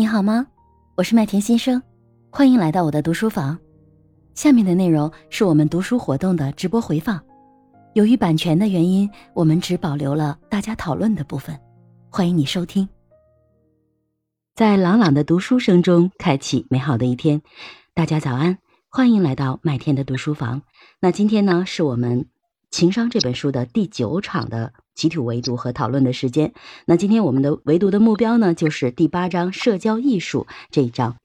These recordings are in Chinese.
你好吗？我是麦田先生，欢迎来到我的读书房。下面的内容是我们读书活动的直播回放，由于版权的原因，我们只保留了大家讨论的部分。欢迎你收听。在朗朗的读书声中，开启美好的一天。大家早安，欢迎来到麦田的读书房。那今天呢，是我们《情商》这本书的第九场的。集体围读和讨论的时间。那今天我们的围读的目标呢，就是第八章社交艺术这一章。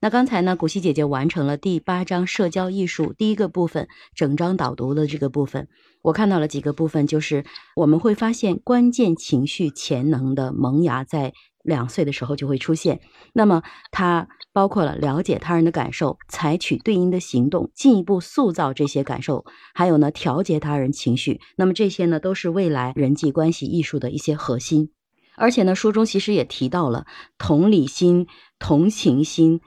那刚才呢，古希姐姐完成了第八章社交艺术第一个部分，整章导读的这个部分，我看到了几个部分，就是我们会发现关键情绪潜能的萌芽在。两岁的时候就会出现，那么它包括了了解他人的感受，采取对应的行动，进一步塑造这些感受，还有呢调节他人情绪。那么这些呢都是未来人际关系艺术的一些核心。而且呢，书中其实也提到了同理心、同情心，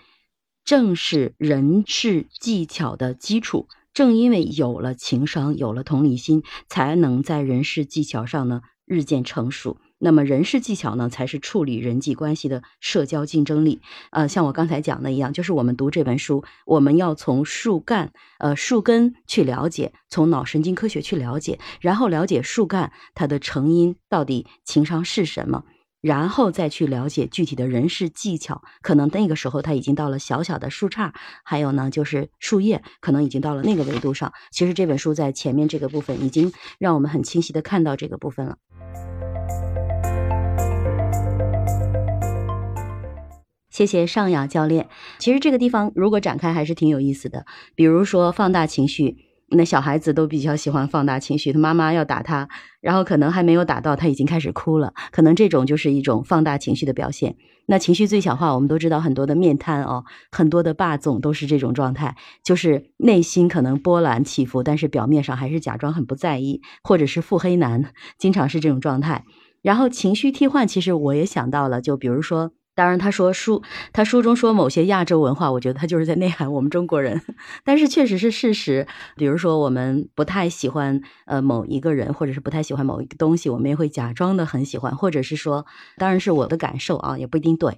正是人事技巧的基础。正因为有了情商，有了同理心，才能在人事技巧上呢日渐成熟。那么人事技巧呢，才是处理人际关系的社交竞争力。呃，像我刚才讲的一样，就是我们读这本书，我们要从树干、呃树根去了解，从脑神经科学去了解，然后了解树干它的成因到底情商是什么，然后再去了解具体的人事技巧。可能那个时候它已经到了小小的树杈，还有呢就是树叶，可能已经到了那个维度上。其实这本书在前面这个部分已经让我们很清晰的看到这个部分了。谢谢尚雅教练。其实这个地方如果展开还是挺有意思的。比如说放大情绪，那小孩子都比较喜欢放大情绪，他妈妈要打他，然后可能还没有打到，他已经开始哭了，可能这种就是一种放大情绪的表现。那情绪最小化，我们都知道很多的面瘫哦，很多的霸总都是这种状态，就是内心可能波澜起伏，但是表面上还是假装很不在意，或者是腹黑男，经常是这种状态。然后情绪替换，其实我也想到了，就比如说。当然，他说书，他书中说某些亚洲文化，我觉得他就是在内涵我们中国人，但是确实是事实。比如说，我们不太喜欢呃某一个人，或者是不太喜欢某一个东西，我们也会假装的很喜欢，或者是说，当然是我的感受啊，也不一定对。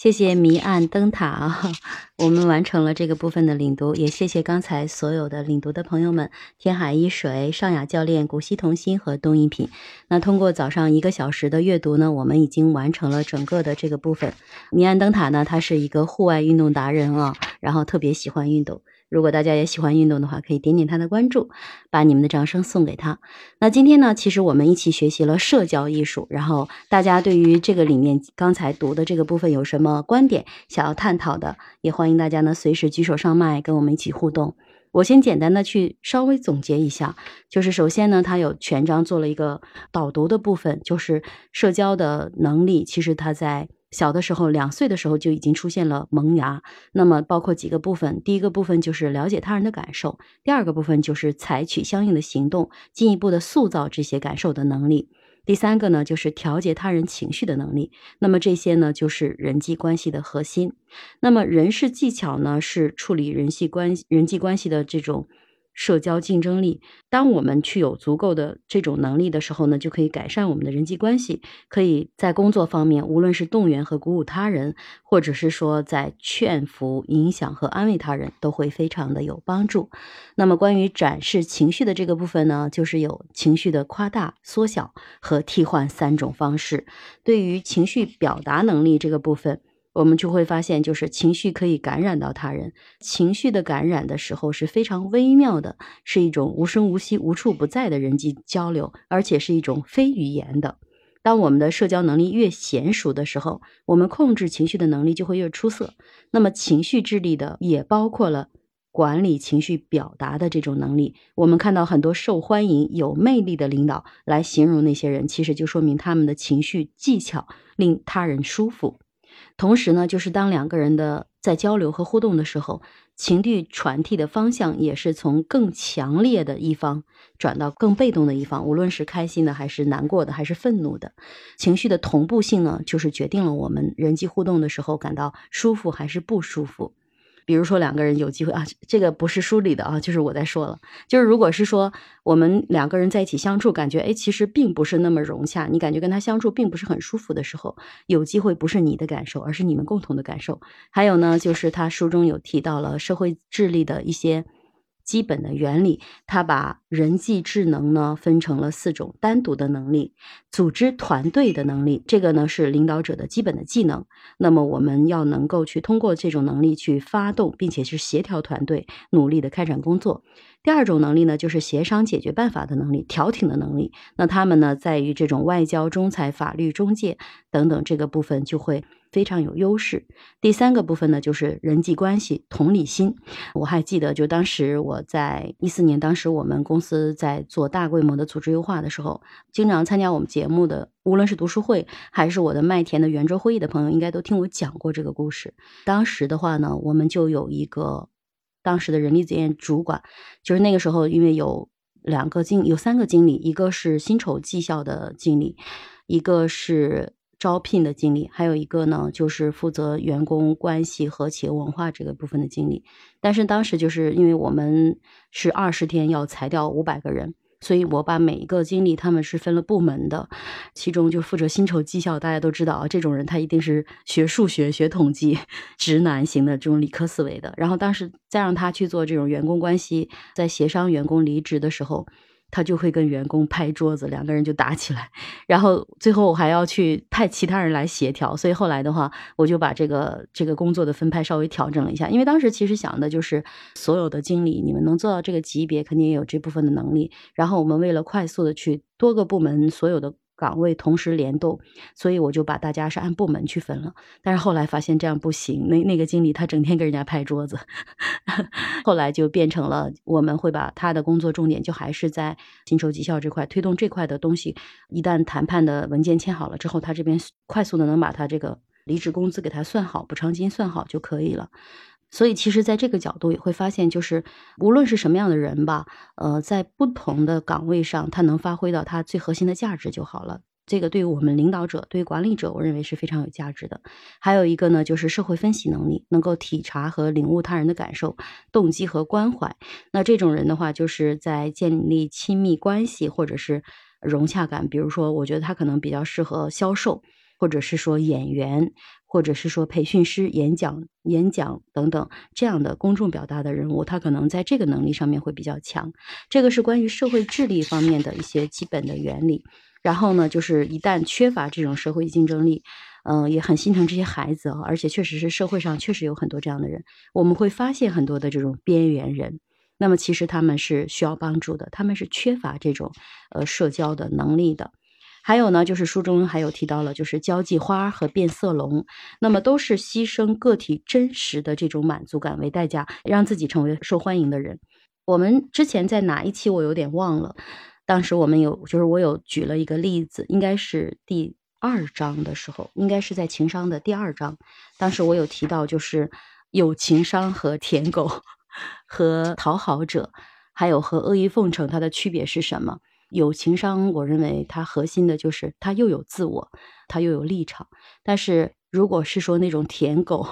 谢谢迷暗灯塔啊，我们完成了这个部分的领读，也谢谢刚才所有的领读的朋友们，天海一水、尚雅教练、古稀童心和东一品。那通过早上一个小时的阅读呢，我们已经完成了整个的这个部分。迷暗灯塔呢，他是一个户外运动达人啊，然后特别喜欢运动。如果大家也喜欢运动的话，可以点点他的关注，把你们的掌声送给他。那今天呢，其实我们一起学习了社交艺术，然后大家对于这个里面刚才读的这个部分有什么观点想要探讨的，也欢迎大家呢随时举手上麦跟我们一起互动。我先简单的去稍微总结一下，就是首先呢，他有全章做了一个导读的部分，就是社交的能力，其实他在。小的时候，两岁的时候就已经出现了萌芽。那么，包括几个部分，第一个部分就是了解他人的感受，第二个部分就是采取相应的行动，进一步的塑造这些感受的能力。第三个呢，就是调节他人情绪的能力。那么这些呢，就是人际关系的核心。那么人事技巧呢，是处理人际关系人际关系的这种。社交竞争力，当我们去有足够的这种能力的时候呢，就可以改善我们的人际关系，可以在工作方面，无论是动员和鼓舞他人，或者是说在劝服、影响和安慰他人，都会非常的有帮助。那么关于展示情绪的这个部分呢，就是有情绪的夸大、缩小和替换三种方式。对于情绪表达能力这个部分。我们就会发现，就是情绪可以感染到他人。情绪的感染的时候是非常微妙的，是一种无声无息、无处不在的人际交流，而且是一种非语言的。当我们的社交能力越娴熟的时候，我们控制情绪的能力就会越出色。那么，情绪智力的也包括了管理情绪表达的这种能力。我们看到很多受欢迎、有魅力的领导来形容那些人，其实就说明他们的情绪技巧令他人舒服。同时呢，就是当两个人的在交流和互动的时候，情绪传递的方向也是从更强烈的一方转到更被动的一方，无论是开心的还是难过的还是愤怒的，情绪的同步性呢，就是决定了我们人际互动的时候感到舒服还是不舒服。比如说两个人有机会啊，这个不是书里的啊，就是我在说了，就是如果是说我们两个人在一起相处，感觉哎其实并不是那么融洽，你感觉跟他相处并不是很舒服的时候，有机会不是你的感受，而是你们共同的感受。还有呢，就是他书中有提到了社会智力的一些。基本的原理，他把人际智能呢分成了四种单独的能力，组织团队的能力，这个呢是领导者的基本的技能。那么我们要能够去通过这种能力去发动，并且去协调团队，努力的开展工作。第二种能力呢，就是协商解决办法的能力，调停的能力。那他们呢，在于这种外交、仲裁、法律、中介等等这个部分就会。非常有优势。第三个部分呢，就是人际关系、同理心。我还记得，就当时我在一四年，当时我们公司在做大规模的组织优化的时候，经常参加我们节目的，无论是读书会还是我的麦田的圆桌会议的朋友，应该都听我讲过这个故事。当时的话呢，我们就有一个当时的人力资源主管，就是那个时候，因为有两个经，有三个经理，一个是薪酬绩效的经理，一个是。招聘的经理，还有一个呢，就是负责员工关系和企业文化这个部分的经理。但是当时就是因为我们是二十天要裁掉五百个人，所以我把每一个经理他们是分了部门的，其中就负责薪酬绩效。大家都知道啊，这种人他一定是学数学、学统计、直男型的这种理科思维的。然后当时再让他去做这种员工关系，在协商员工离职的时候。他就会跟员工拍桌子，两个人就打起来，然后最后我还要去派其他人来协调，所以后来的话，我就把这个这个工作的分派稍微调整了一下，因为当时其实想的就是所有的经理，你们能做到这个级别，肯定也有这部分的能力，然后我们为了快速的去多个部门所有的。岗位同时联动，所以我就把大家是按部门去分了。但是后来发现这样不行，那那个经理他整天跟人家拍桌子，后来就变成了我们会把他的工作重点就还是在薪酬绩效这块推动这块的东西。一旦谈判的文件签好了之后，他这边快速的能把他这个离职工资给他算好，补偿金算好就可以了。所以，其实，在这个角度也会发现，就是无论是什么样的人吧，呃，在不同的岗位上，他能发挥到他最核心的价值就好了。这个对于我们领导者、对于管理者，我认为是非常有价值的。还有一个呢，就是社会分析能力，能够体察和领悟他人的感受、动机和关怀。那这种人的话，就是在建立亲密关系或者是融洽感。比如说，我觉得他可能比较适合销售，或者是说演员。或者是说培训师、演讲、演讲等等这样的公众表达的人物，他可能在这个能力上面会比较强。这个是关于社会智力方面的一些基本的原理。然后呢，就是一旦缺乏这种社会竞争力，嗯，也很心疼这些孩子啊。而且确实是社会上确实有很多这样的人，我们会发现很多的这种边缘人。那么其实他们是需要帮助的，他们是缺乏这种呃社交的能力的。还有呢，就是书中还有提到了，就是交际花和变色龙，那么都是牺牲个体真实的这种满足感为代价，让自己成为受欢迎的人。我们之前在哪一期我有点忘了，当时我们有就是我有举了一个例子，应该是第二章的时候，应该是在情商的第二章，当时我有提到就是有情商和舔狗 和讨好者，还有和阿谀奉承它的区别是什么？有情商，我认为它核心的就是他又有自我，他又有立场。但是如果是说那种舔狗，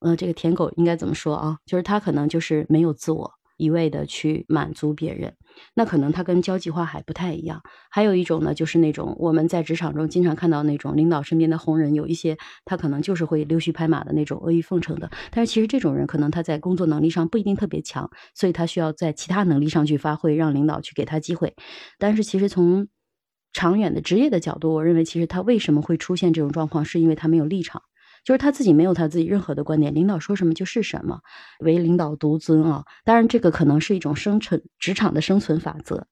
呃，这个舔狗应该怎么说啊？就是他可能就是没有自我。一味的去满足别人，那可能他跟交际花还不太一样。还有一种呢，就是那种我们在职场中经常看到那种领导身边的红人，有一些他可能就是会溜须拍马的那种阿谀奉承的。但是其实这种人可能他在工作能力上不一定特别强，所以他需要在其他能力上去发挥，让领导去给他机会。但是其实从长远的职业的角度，我认为其实他为什么会出现这种状况，是因为他没有立场。就是他自己没有他自己任何的观点，领导说什么就是什么，唯领导独尊啊！当然，这个可能是一种生存职场的生存法则。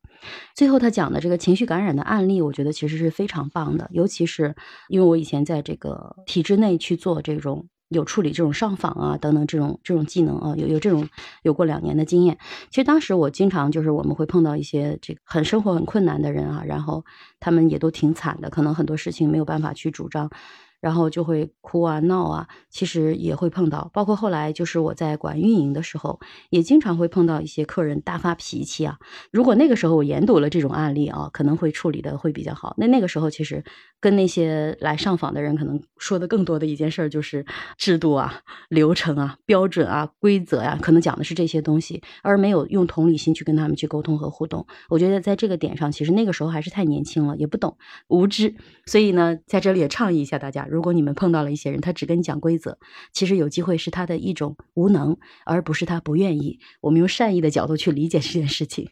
最后他讲的这个情绪感染的案例，我觉得其实是非常棒的，尤其是因为我以前在这个体制内去做这种有处理这种上访啊等等这种这种技能啊，有有这种有过两年的经验。其实当时我经常就是我们会碰到一些这个很生活很困难的人啊，然后他们也都挺惨的，可能很多事情没有办法去主张。然后就会哭啊闹啊，其实也会碰到，包括后来就是我在管运营的时候，也经常会碰到一些客人大发脾气啊。如果那个时候我研读了这种案例啊，可能会处理的会比较好。那那个时候其实跟那些来上访的人可能说的更多的一件事儿就是制度啊、流程啊、标准啊、规则呀，可能讲的是这些东西，而没有用同理心去跟他们去沟通和互动。我觉得在这个点上，其实那个时候还是太年轻了，也不懂、无知。所以呢，在这里也倡议一下大家，如果你们碰到了一些人，他只跟你讲规则，其实有机会是他的一种无能，而不是他不愿意。我们用善意的角度去理解这件事情。